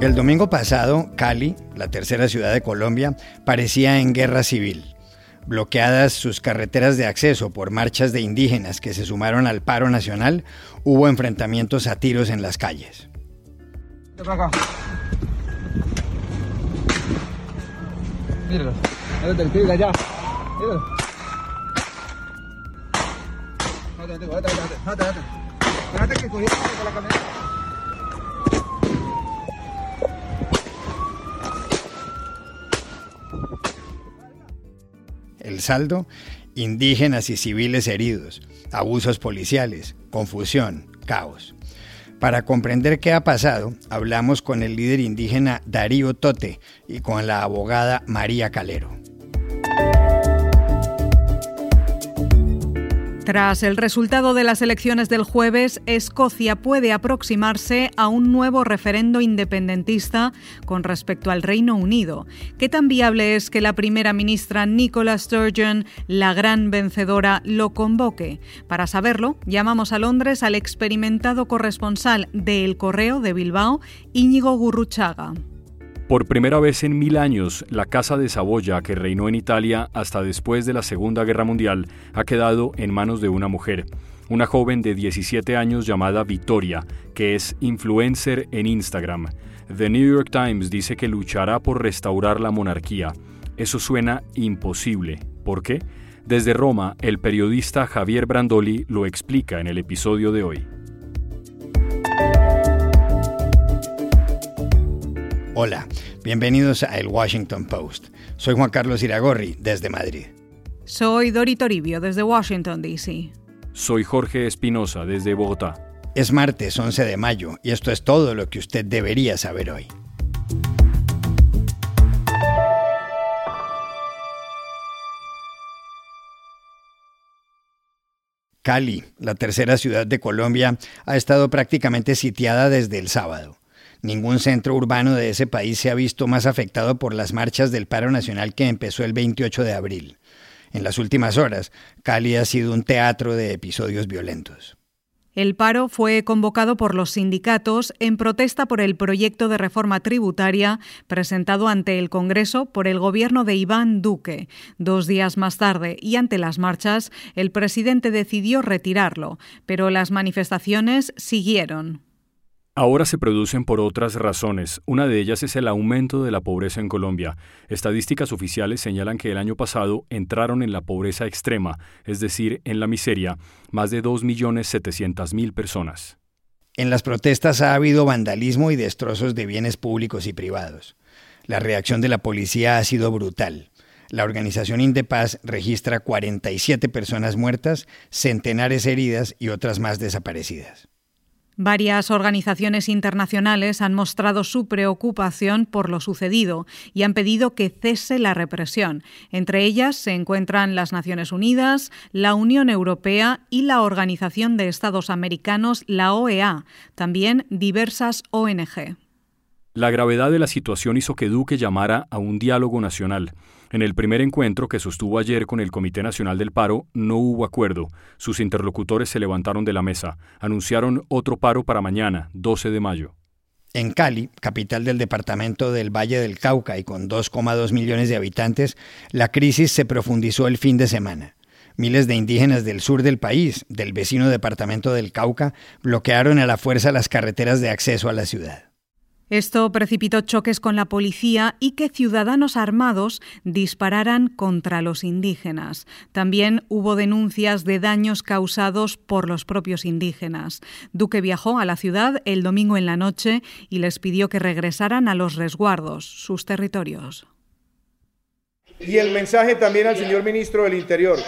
El domingo pasado, Cali, la tercera ciudad de Colombia, parecía en guerra civil. Bloqueadas sus carreteras de acceso por marchas de indígenas que se sumaron al paro nacional, hubo enfrentamientos a tiros en las calles. Saldo, indígenas y civiles heridos, abusos policiales, confusión, caos. Para comprender qué ha pasado, hablamos con el líder indígena Darío Tote y con la abogada María Calero. Tras el resultado de las elecciones del jueves, Escocia puede aproximarse a un nuevo referendo independentista con respecto al Reino Unido. ¿Qué tan viable es que la primera ministra Nicola Sturgeon, la gran vencedora, lo convoque? Para saberlo, llamamos a Londres al experimentado corresponsal de El Correo de Bilbao, Íñigo Gurruchaga. Por primera vez en mil años, la Casa de Saboya, que reinó en Italia hasta después de la Segunda Guerra Mundial, ha quedado en manos de una mujer, una joven de 17 años llamada Victoria, que es influencer en Instagram. The New York Times dice que luchará por restaurar la monarquía. Eso suena imposible. ¿Por qué? Desde Roma, el periodista Javier Brandoli lo explica en el episodio de hoy. Hola, bienvenidos a El Washington Post. Soy Juan Carlos Iragorri, desde Madrid. Soy Dori Toribio, desde Washington, D.C. Soy Jorge Espinosa, desde Bogotá. Es martes 11 de mayo y esto es todo lo que usted debería saber hoy. Cali, la tercera ciudad de Colombia, ha estado prácticamente sitiada desde el sábado. Ningún centro urbano de ese país se ha visto más afectado por las marchas del paro nacional que empezó el 28 de abril. En las últimas horas, Cali ha sido un teatro de episodios violentos. El paro fue convocado por los sindicatos en protesta por el proyecto de reforma tributaria presentado ante el Congreso por el gobierno de Iván Duque. Dos días más tarde y ante las marchas, el presidente decidió retirarlo, pero las manifestaciones siguieron. Ahora se producen por otras razones. Una de ellas es el aumento de la pobreza en Colombia. Estadísticas oficiales señalan que el año pasado entraron en la pobreza extrema, es decir, en la miseria, más de 2.700.000 personas. En las protestas ha habido vandalismo y destrozos de bienes públicos y privados. La reacción de la policía ha sido brutal. La organización Indepaz registra 47 personas muertas, centenares heridas y otras más desaparecidas. Varias organizaciones internacionales han mostrado su preocupación por lo sucedido y han pedido que cese la represión. Entre ellas se encuentran las Naciones Unidas, la Unión Europea y la Organización de Estados Americanos, la OEA, también diversas ONG. La gravedad de la situación hizo que Duque llamara a un diálogo nacional. En el primer encuentro que sostuvo ayer con el Comité Nacional del Paro no hubo acuerdo. Sus interlocutores se levantaron de la mesa. Anunciaron otro paro para mañana, 12 de mayo. En Cali, capital del departamento del Valle del Cauca y con 2,2 millones de habitantes, la crisis se profundizó el fin de semana. Miles de indígenas del sur del país, del vecino departamento del Cauca, bloquearon a la fuerza las carreteras de acceso a la ciudad. Esto precipitó choques con la policía y que ciudadanos armados dispararan contra los indígenas. También hubo denuncias de daños causados por los propios indígenas. Duque viajó a la ciudad el domingo en la noche y les pidió que regresaran a los resguardos, sus territorios. Y el mensaje también al señor ministro del Interior,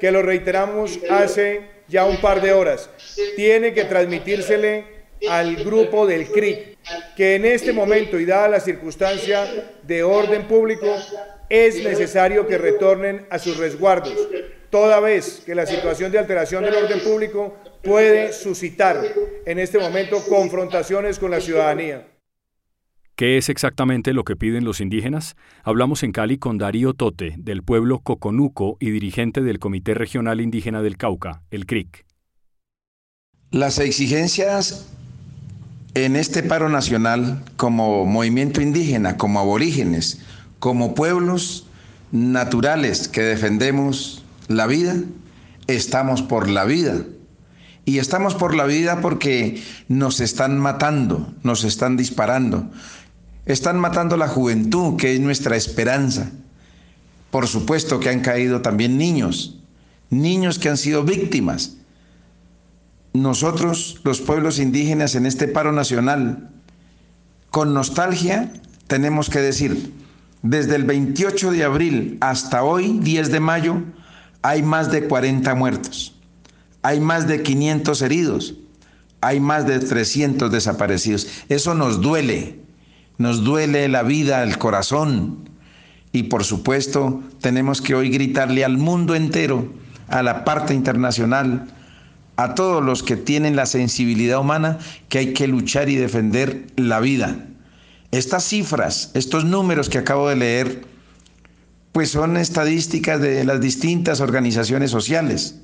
que lo reiteramos hace ya un par de horas, tiene que transmitírsele al grupo del CRIC, que en este momento y dada la circunstancia de orden público, es necesario que retornen a sus resguardos, toda vez que la situación de alteración del orden público puede suscitar en este momento confrontaciones con la ciudadanía. ¿Qué es exactamente lo que piden los indígenas? Hablamos en Cali con Darío Tote, del pueblo Coconuco y dirigente del Comité Regional Indígena del Cauca, el CRIC. Las exigencias en este paro nacional como movimiento indígena, como aborígenes, como pueblos naturales que defendemos la vida, estamos por la vida. Y estamos por la vida porque nos están matando, nos están disparando. Están matando la juventud, que es nuestra esperanza. Por supuesto que han caído también niños, niños que han sido víctimas nosotros, los pueblos indígenas, en este paro nacional, con nostalgia, tenemos que decir, desde el 28 de abril hasta hoy, 10 de mayo, hay más de 40 muertos, hay más de 500 heridos, hay más de 300 desaparecidos. Eso nos duele, nos duele la vida, el corazón. Y por supuesto, tenemos que hoy gritarle al mundo entero, a la parte internacional, a todos los que tienen la sensibilidad humana que hay que luchar y defender la vida. Estas cifras, estos números que acabo de leer, pues son estadísticas de las distintas organizaciones sociales,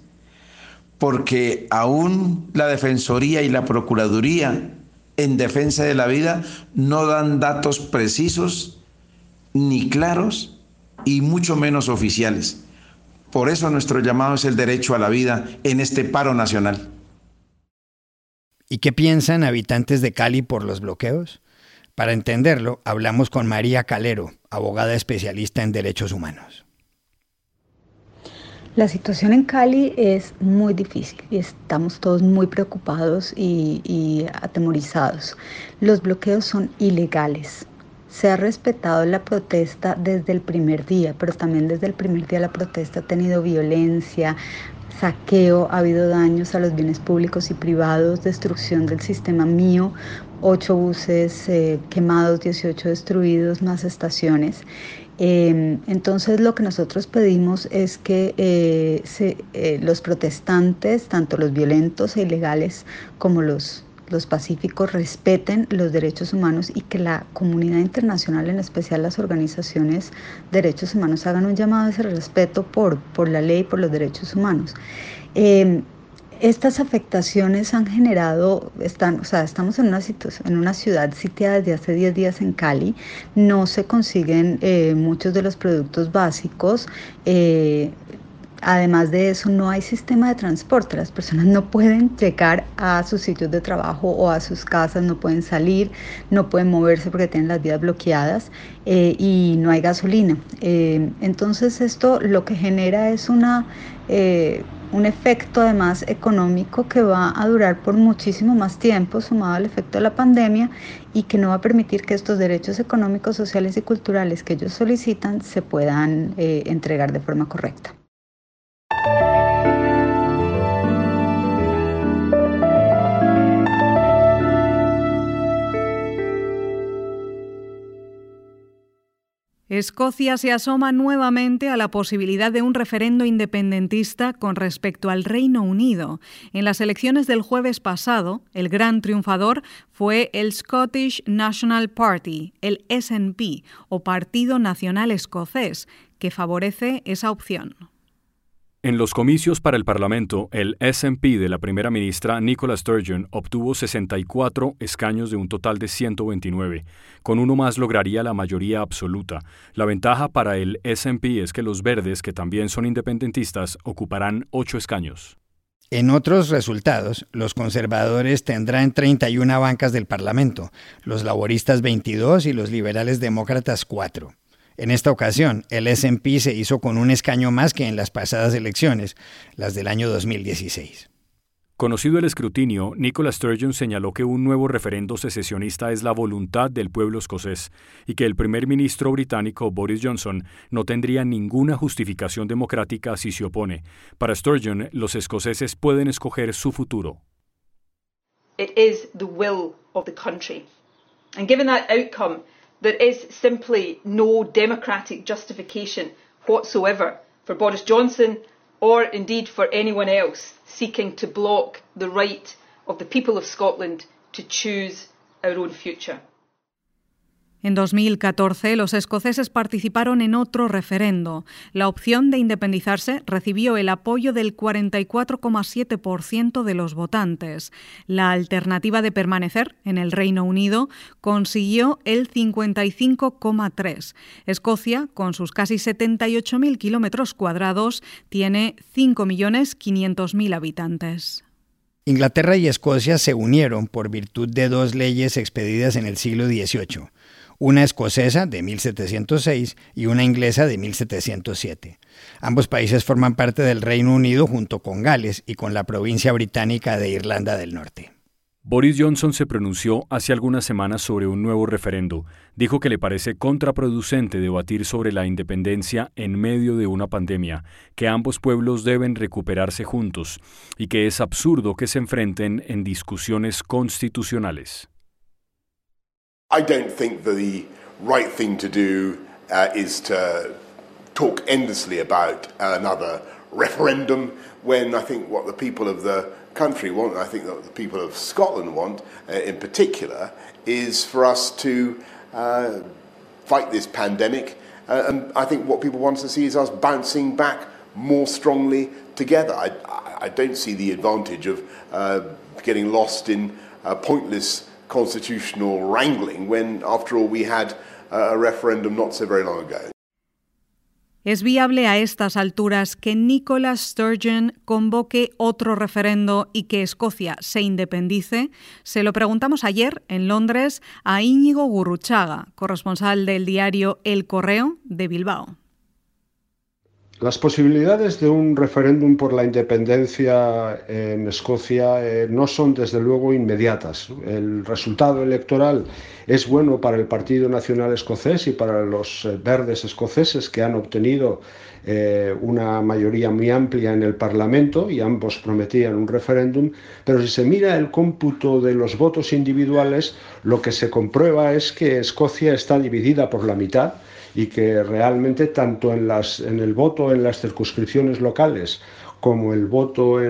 porque aún la Defensoría y la Procuraduría en defensa de la vida no dan datos precisos ni claros y mucho menos oficiales. Por eso nuestro llamado es el derecho a la vida en este paro nacional. ¿Y qué piensan habitantes de Cali por los bloqueos? Para entenderlo, hablamos con María Calero, abogada especialista en derechos humanos. La situación en Cali es muy difícil y estamos todos muy preocupados y, y atemorizados. Los bloqueos son ilegales, se ha respetado la protesta desde el primer día, pero también desde el primer día la protesta ha tenido violencia, saqueo, ha habido daños a los bienes públicos y privados, destrucción del sistema mío, ocho buses eh, quemados, 18 destruidos, más estaciones. Em, entonces lo que nosotros pedimos es que eh, eh, los protestantes, tanto los violentos e ilegales como los los pacíficos respeten los derechos humanos y que la comunidad internacional, en especial las organizaciones de derechos humanos, hagan un llamado a ese respeto por, por la ley y por los derechos humanos. Em, estas afectaciones han generado, están, o sea, estamos en una, en una ciudad sitiada desde hace 10 días en Cali, no se consiguen eh, muchos de los productos básicos. Eh, Además de eso, no hay sistema de transporte. Las personas no pueden llegar a sus sitios de trabajo o a sus casas, no pueden salir, no pueden moverse porque tienen las vías bloqueadas eh, y no hay gasolina. Eh, entonces esto lo que genera es una, eh, un efecto además económico que va a durar por muchísimo más tiempo sumado al efecto de la pandemia y que no va a permitir que estos derechos económicos, sociales y culturales que ellos solicitan se puedan entregar de forma correcta. Escocia se asoma nuevamente a la posibilidad de un referendo independentista con respecto al Reino Unido. En las elecciones del jueves pasado, el gran triunfador fue el Scottish National Party, el SNP, o Partido Nacional Escocés, que favorece esa opción. En los comicios para el Parlamento, el SNP de la primera ministra Nicola Sturgeon obtuvo 64 escaños de un total de 129. Con uno más lograría la mayoría absoluta. La ventaja para el SNP es que los verdes, que también son independentistas, ocuparán 8 escaños. En otros resultados, los conservadores tendrán 31 bancas del Parlamento, los laboristas 22 y los liberales demócratas 4. En esta ocasión, el SP se hizo con un escaño más que en las pasadas elecciones, las del año 2016. Conocido el escrutinio, Nicola Sturgeon señaló que un nuevo referendo secesionista es la voluntad del pueblo escocés y que el primer ministro británico Boris Johnson no tendría ninguna justificación democrática si se opone. Para Sturgeon, los escoceses pueden escoger su futuro. It is the will of the country. And given that outcome, there is simply no democratic justification whatsoever for Boris Johnson or indeed for anyone else seeking to block the right of the people of Scotland to choose our own future. En 2014, los escoceses participaron en otro referendo. La opción de independizarse recibió el apoyo del 44,7% de los votantes. La alternativa de permanecer en el Reino Unido consiguió el 55,3%. Escocia, con sus casi 78.000 kilómetros cuadrados, tiene 5.500.000 habitantes. Inglaterra y Escocia se unieron por virtud de dos leyes expedidas en el siglo XVIII una escocesa de 1706 y una inglesa de 1707. Ambos países forman parte del Reino Unido junto con Gales y con la provincia británica de Irlanda del Norte. Boris Johnson se pronunció hace algunas semanas sobre un nuevo referendo. Dijo que le parece contraproducente debatir sobre la independencia en medio de una pandemia, que ambos pueblos deben recuperarse juntos y que es absurdo que se enfrenten en discusiones constitucionales. I don't think the right thing to do uh, is to talk endlessly about another referendum when I think what the people of the country want, and I think that the people of Scotland want uh, in particular, is for us to uh, fight this pandemic. Uh, and I think what people want to see is us bouncing back more strongly together. I, I don't see the advantage of uh, getting lost in uh, pointless constitutional wrangling when, after all, we had a referendum not so very long ago. ¿Es viable a estas alturas que Nicola Sturgeon convoque otro referendo y que Escocia se independice? Se lo preguntamos ayer en Londres a Íñigo Gurruchaga, corresponsal del diario El Correo de Bilbao. Las posibilidades de un referéndum por la independencia en Escocia eh, no son desde luego inmediatas. El resultado electoral es bueno para el Partido Nacional Escocés y para los eh, verdes escoceses que han obtenido eh, una mayoría muy amplia en el Parlamento y ambos prometían un referéndum, pero si se mira el cómputo de los votos individuales, lo que se comprueba es que Escocia está dividida por la mitad y que realmente tanto en, el voto en las circunscripciones locales como el voto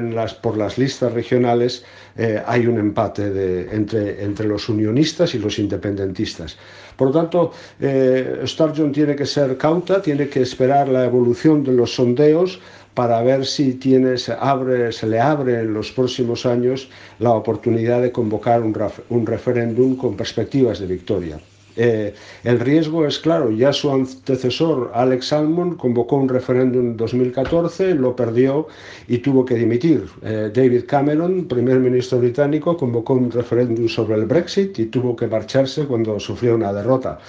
por las listas regionales, eh, hay un empate entre, los unionistas y los independentistas. Por lo tanto, eh, Sturgeon tiene que ser cauta, tiene que esperar la evolución de los sondeos para ver si tiene, se, abre, se le abre en los próximos años la oportunidad de convocar un referéndum con perspectivas de victoria. Eh, el riesgo es claro, ya su antecesor Alex Salmon convocó un referéndum en 2014, lo perdió y tuvo que dimitir. Eh, David Cameron, primer ministro británico, convocó un referéndum sobre el Brexit y tuvo que marcharse cuando sufrió una derrota.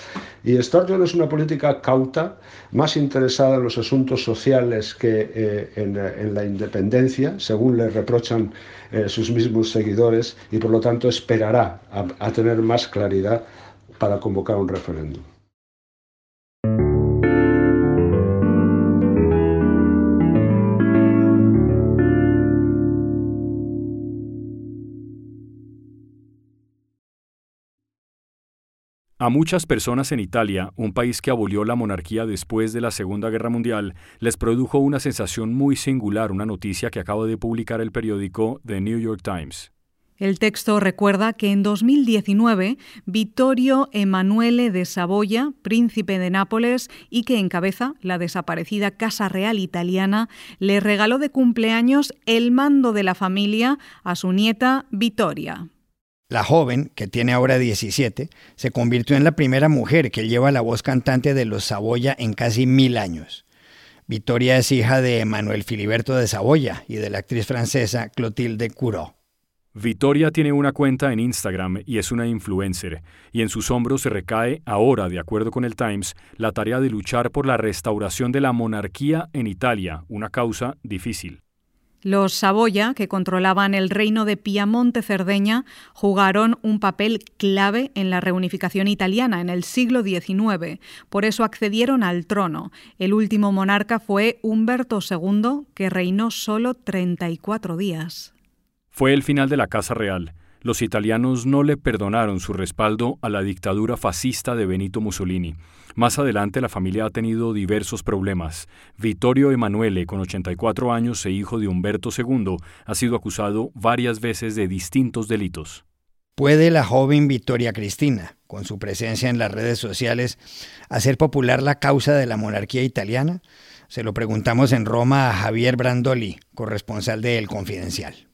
Y Sturgeon es una política cauta, más interesada en los asuntos sociales que eh, en, la independencia, según le reprochan sus mismos seguidores, y por lo tanto esperará a tener más claridad para convocar un referéndum. A muchas personas en Italia, un país que abolió la monarquía después de la Segunda Guerra Mundial, les produjo una sensación muy singular una noticia que acaba de publicar el periódico The New York Times. El texto recuerda que en 2019 Vittorio Emanuele de Saboya, príncipe de Nápoles y que encabeza la desaparecida Casa Real italiana, le regaló de cumpleaños el mando de la familia a su nieta Vittoria. La joven, que tiene ahora 17, se convirtió en la primera mujer que lleva la voz cantante de los Saboya en casi mil años. Vittoria es hija de Emanuel Filiberto de Saboya y de la actriz francesa Clotilde Courot. Victoria tiene una cuenta en Instagram y es una influencer, y en sus hombros se recae, ahora de acuerdo con el Times, la tarea de luchar por la restauración de la monarquía en Italia, una causa difícil. Los Saboya, que controlaban el reino de Piamonte-Cerdeña, jugaron un papel clave en la reunificación italiana en el siglo XIX. Por eso accedieron al trono. El último monarca fue Humberto II, que reinó solo 34 días. Fue el final de la Casa Real. Los italianos no le perdonaron su respaldo a la dictadura fascista de Benito Mussolini. Más adelante la familia ha tenido diversos problemas. Vittorio Emanuele, con 84 años e hijo de Humberto II, ha sido acusado varias veces de distintos delitos. ¿Puede la joven Victoria Cristina, con su presencia en las redes sociales, hacer popular la causa de la monarquía italiana? Se lo preguntamos en Roma a Javier Brandoli, corresponsal de El Confidencial.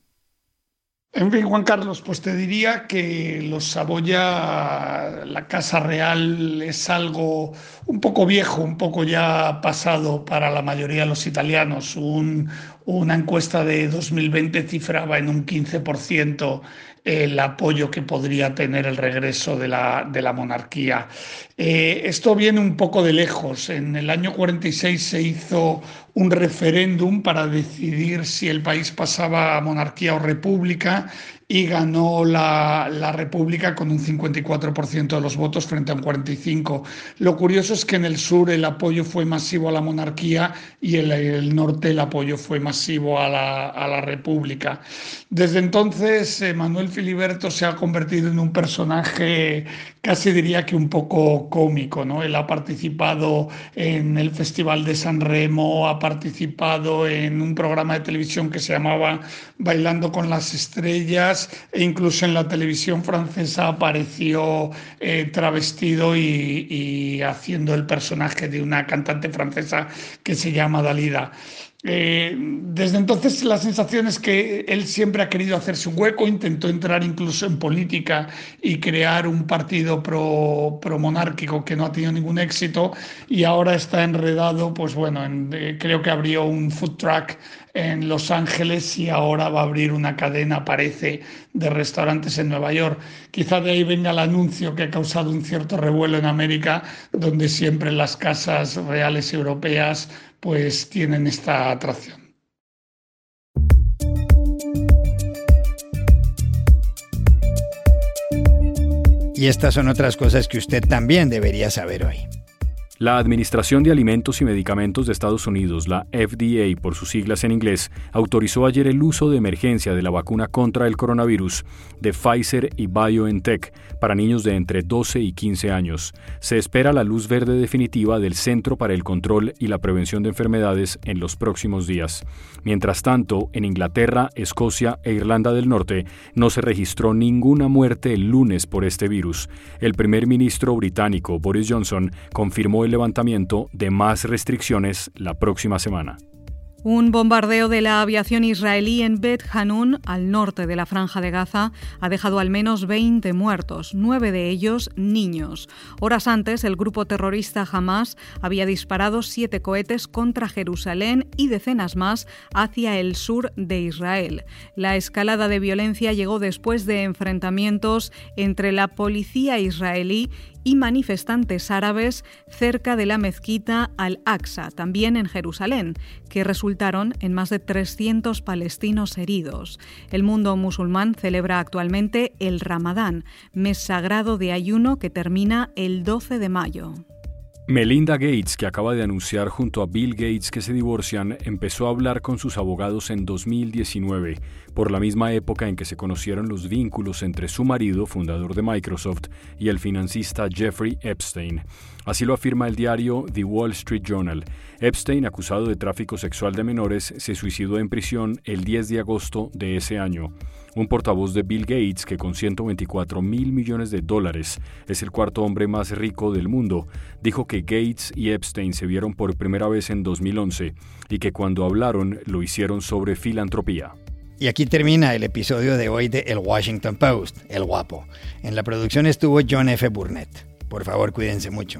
En fin, Juan Carlos, pues te diría que los Saboya, la Casa Real, es algo un poco viejo, un poco ya pasado para la mayoría de los italianos. una encuesta de 2020 cifraba en un 15% el apoyo que podría tener el regreso de la, de la monarquía. Eh, esto viene un poco de lejos. En el año 46 se hizo un referéndum para decidir si el país pasaba a monarquía o república y ganó la, la, República con un 54% de los votos frente a un 45%. Lo curioso es que en el sur el apoyo fue masivo a la monarquía y en el norte el apoyo fue masivo a la, a la República. Desde entonces, eh, Manuel Filiberto se ha convertido en un personaje casi diría que un poco cómico, ¿no? Él ha participado en el Festival de San Remo, ha participado en un programa de televisión que se llamaba Bailando con las Estrellas e incluso en la televisión francesa apareció eh, travestido y, y haciendo el personaje de una cantante francesa que se llama Dalida. Eh, desde entonces la sensación es que él siempre ha querido hacerse un hueco, intentó entrar incluso en política y crear un partido pro, monárquico que no ha tenido ningún éxito y ahora está enredado, pues bueno, eh, creo que abrió un food truck en Los Ángeles y ahora va a abrir una cadena, parece, de restaurantes en Nueva York. Quizá de ahí venga el anuncio que ha causado un cierto revuelo en América, donde siempre las casas reales europeas pues tienen esta atracción. Y estas son otras cosas que usted también debería saber hoy. La Administración de Alimentos y Medicamentos de Estados Unidos, la FDA por sus siglas en inglés, autorizó ayer el uso de emergencia de la vacuna contra el coronavirus de Pfizer y BioNTech para niños de entre 12 y 15 años. Se espera la luz verde definitiva del Centro para el Control y la Prevención de Enfermedades en los próximos días. Mientras tanto, en Inglaterra, Escocia e Irlanda del Norte no se registró ninguna muerte el lunes por este virus. El primer ministro británico Boris Johnson confirmó el levantamiento de más restricciones la próxima semana. Un bombardeo de la aviación israelí en Bet Hanun, al norte de la franja de Gaza, ha dejado al menos 20 muertos, nueve de ellos niños. Horas antes, el grupo terrorista Hamas había disparado siete cohetes contra Jerusalén y decenas más hacia el sur de Israel. La escalada de violencia llegó después de enfrentamientos entre la policía israelí y manifestantes árabes cerca de la mezquita Al-Aqsa, también en Jerusalén, que en más de 300 palestinos heridos. El mundo musulmán celebra actualmente el Ramadán, mes sagrado de ayuno que termina el 12 de mayo. Melinda Gates, que acaba de anunciar junto a Bill Gates que se divorcian, empezó a hablar con sus abogados en 2019, por la misma época en que se conocieron los vínculos entre su marido, fundador de Microsoft, y el financista Jeffrey Epstein. Así lo afirma el diario The Wall Street Journal. Epstein, acusado de tráfico sexual de menores, se suicidó en prisión el 10 de agosto de ese año. Un portavoz de Bill Gates, que con 124 mil millones de dólares es el cuarto hombre más rico del mundo, dijo que Gates y Epstein se vieron por primera vez en 2011 y que cuando hablaron lo hicieron sobre filantropía. Y aquí termina el episodio de hoy de El Washington Post, El Guapo. En la producción estuvo John F. Burnett. Por favor, cuídense mucho.